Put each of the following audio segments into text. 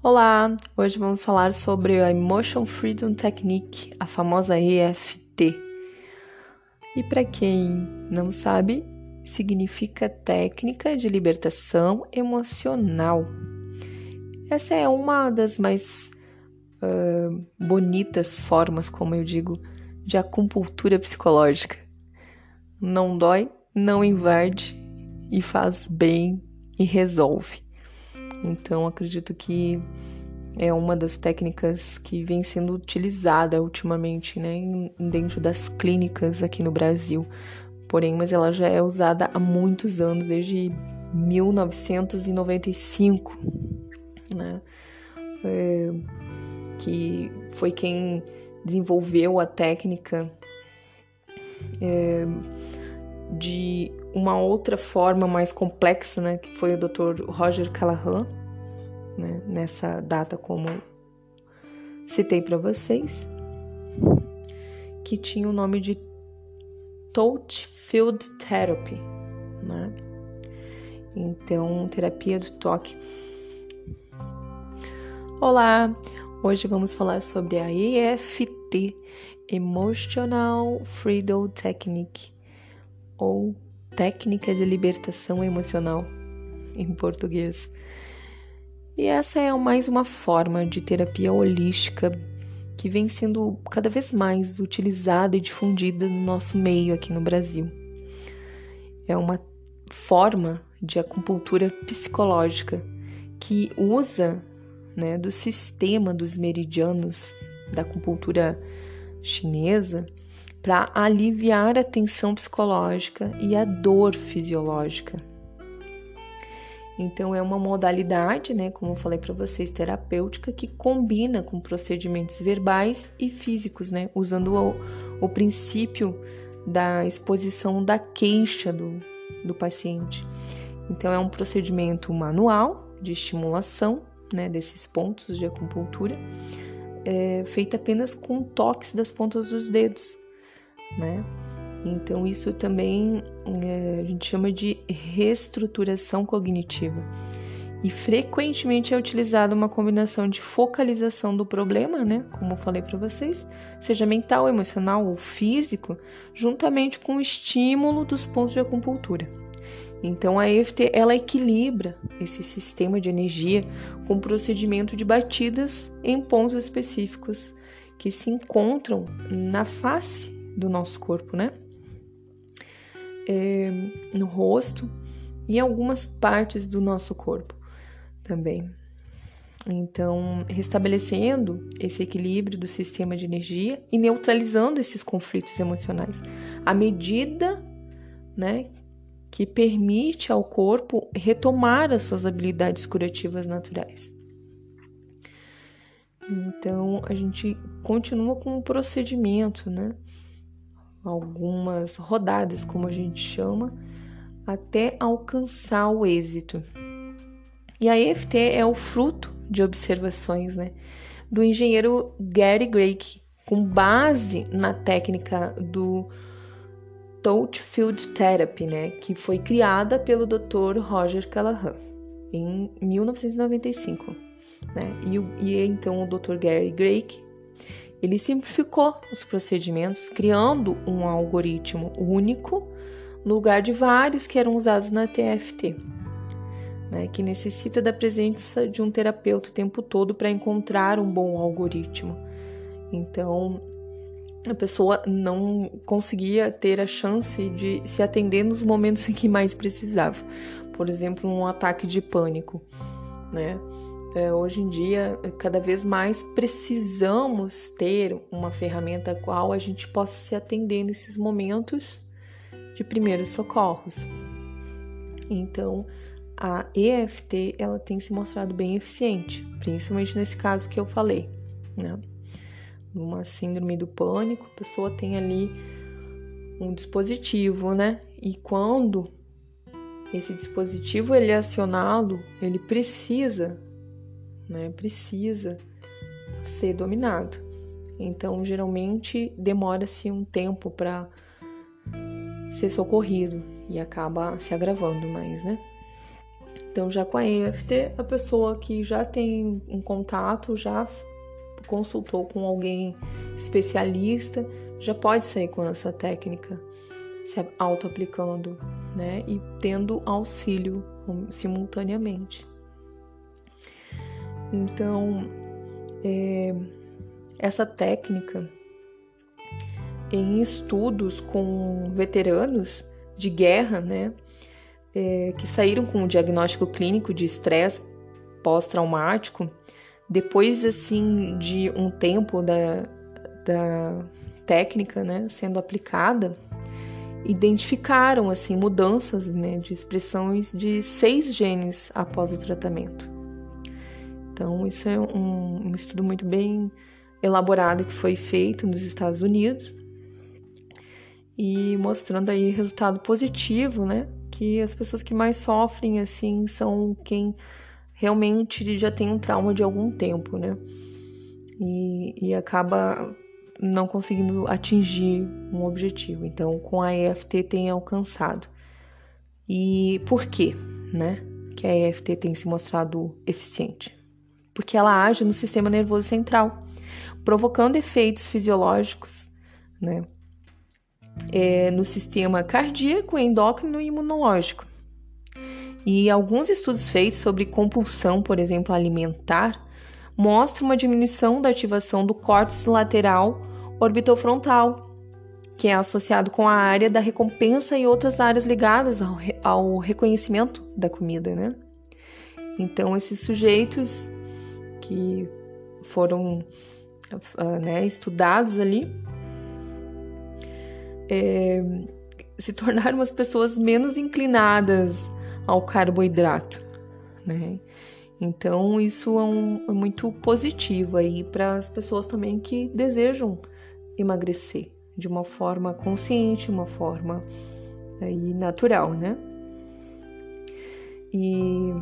Olá, hoje vamos falar sobre a Emotion Freedom Technique, a famosa EFT. E para quem não sabe, significa técnica de libertação emocional. Essa é uma das mais uh, bonitas formas, como eu digo, de acupuntura psicológica. Não dói, não invade e faz bem e resolve. Então, acredito que é uma das técnicas que vem sendo utilizada ultimamente, né, dentro das clínicas aqui no Brasil. Porém, mas ela já é usada há muitos anos, desde 1995, né, é, que foi quem desenvolveu a técnica é, de uma outra forma mais complexa, né, que foi o Dr. Roger Callahan, né, nessa data como citei para vocês, que tinha o nome de Touch Field Therapy, né? Então, terapia do toque. Olá, hoje vamos falar sobre a EFT, Emotional Freedom Technique, ou técnica de libertação emocional em português. E essa é mais uma forma de terapia holística que vem sendo cada vez mais utilizada e difundida no nosso meio aqui no Brasil. É uma forma de acupuntura psicológica que usa né, do sistema dos meridianos da acupuntura chinesa para aliviar a tensão psicológica e a dor fisiológica. Então é uma modalidade, né, como eu falei para vocês, terapêutica que combina com procedimentos verbais e físicos, né, usando o, o princípio da exposição da queixa do, do paciente. Então é um procedimento manual de estimulação, né, desses pontos de acupuntura, é, feito apenas com toques das pontas dos dedos, né? Então, isso também é, a gente chama de reestruturação cognitiva. E frequentemente é utilizada uma combinação de focalização do problema, né? Como eu falei para vocês, seja mental, emocional ou físico, juntamente com o estímulo dos pontos de acupuntura. Então a EFT ela equilibra esse sistema de energia com procedimento de batidas em pontos específicos que se encontram na face do nosso corpo, né? É, no rosto e em algumas partes do nosso corpo também. Então, restabelecendo esse equilíbrio do sistema de energia e neutralizando esses conflitos emocionais, à medida, né, que permite ao corpo retomar as suas habilidades curativas naturais. Então, a gente continua com o procedimento, né? Algumas rodadas, como a gente chama, até alcançar o êxito. E a EFT é o fruto de observações né, do engenheiro Gary Drake, com base na técnica do Touch Field Therapy, né, que foi criada pelo Dr. Roger Callahan em 1995. Né? E, e então o Dr. Gary Drake ele simplificou os procedimentos, criando um algoritmo único no lugar de vários que eram usados na TFT, né, que necessita da presença de um terapeuta o tempo todo para encontrar um bom algoritmo. Então, a pessoa não conseguia ter a chance de se atender nos momentos em que mais precisava. Por exemplo, um ataque de pânico, né? É, hoje em dia, cada vez mais precisamos ter uma ferramenta a qual a gente possa se atender nesses momentos de primeiros socorros. Então, a EFT ela tem se mostrado bem eficiente, principalmente nesse caso que eu falei, né? Numa síndrome do pânico, a pessoa tem ali um dispositivo, né? E quando esse dispositivo ele é acionado, ele precisa né? Precisa ser dominado. Então, geralmente demora-se um tempo para ser socorrido e acaba se agravando mais, né? Então, já com a EFT, a pessoa que já tem um contato, já consultou com alguém especialista, já pode sair com essa técnica, se auto-aplicando, né? E tendo auxílio simultaneamente. Então, é, essa técnica em estudos com veteranos de guerra, né, é, que saíram com o diagnóstico clínico de estresse pós-traumático, depois assim de um tempo da, da técnica, né, sendo aplicada, identificaram assim mudanças, né, de expressões de seis genes após o tratamento. Então isso é um, um estudo muito bem elaborado que foi feito nos Estados Unidos e mostrando aí resultado positivo, né? Que as pessoas que mais sofrem assim são quem realmente já tem um trauma de algum tempo, né? E, e acaba não conseguindo atingir um objetivo. Então, com a EFT tem alcançado. E por quê, né? Que a EFT tem se mostrado eficiente? Porque ela age no sistema nervoso central, provocando efeitos fisiológicos, né? É, no sistema cardíaco, endócrino e imunológico. E alguns estudos feitos sobre compulsão, por exemplo, alimentar, mostram uma diminuição da ativação do córtex lateral orbitofrontal, que é associado com a área da recompensa e outras áreas ligadas ao, ao reconhecimento da comida, né? Então, esses sujeitos que foram uh, né, estudados ali é, se tornaram as pessoas menos inclinadas ao carboidrato, né? Então isso é, um, é muito positivo aí para as pessoas também que desejam emagrecer de uma forma consciente, uma forma aí natural, né? E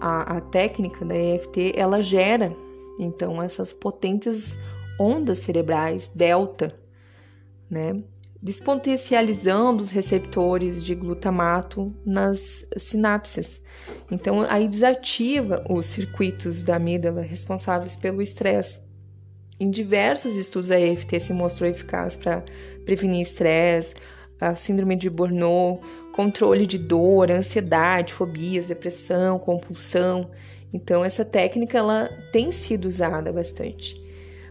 a, a técnica da EFT ela gera então essas potentes ondas cerebrais delta, né? despotencializando os receptores de glutamato nas sinapses. Então, aí desativa os circuitos da amígdala responsáveis pelo estresse. Em diversos estudos, a EFT se mostrou eficaz para prevenir estresse, a síndrome de Burnout, controle de dor, ansiedade, fobias, depressão, compulsão. Então, essa técnica ela tem sido usada bastante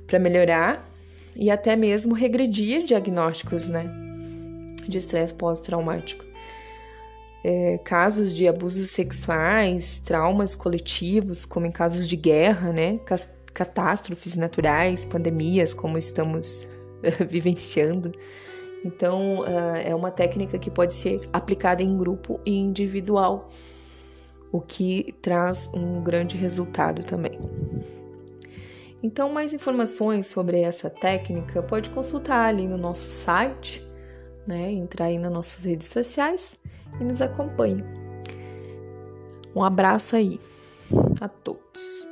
para melhorar e até mesmo regredir diagnósticos né, de estresse pós-traumático. É, casos de abusos sexuais, traumas coletivos, como em casos de guerra, né, catástrofes naturais, pandemias, como estamos vivenciando. Então, uh, é uma técnica que pode ser aplicada em grupo e individual, o que traz um grande resultado também. Então, mais informações sobre essa técnica pode consultar ali no nosso site, né? Entrar aí nas nossas redes sociais e nos acompanhe. Um abraço aí a todos.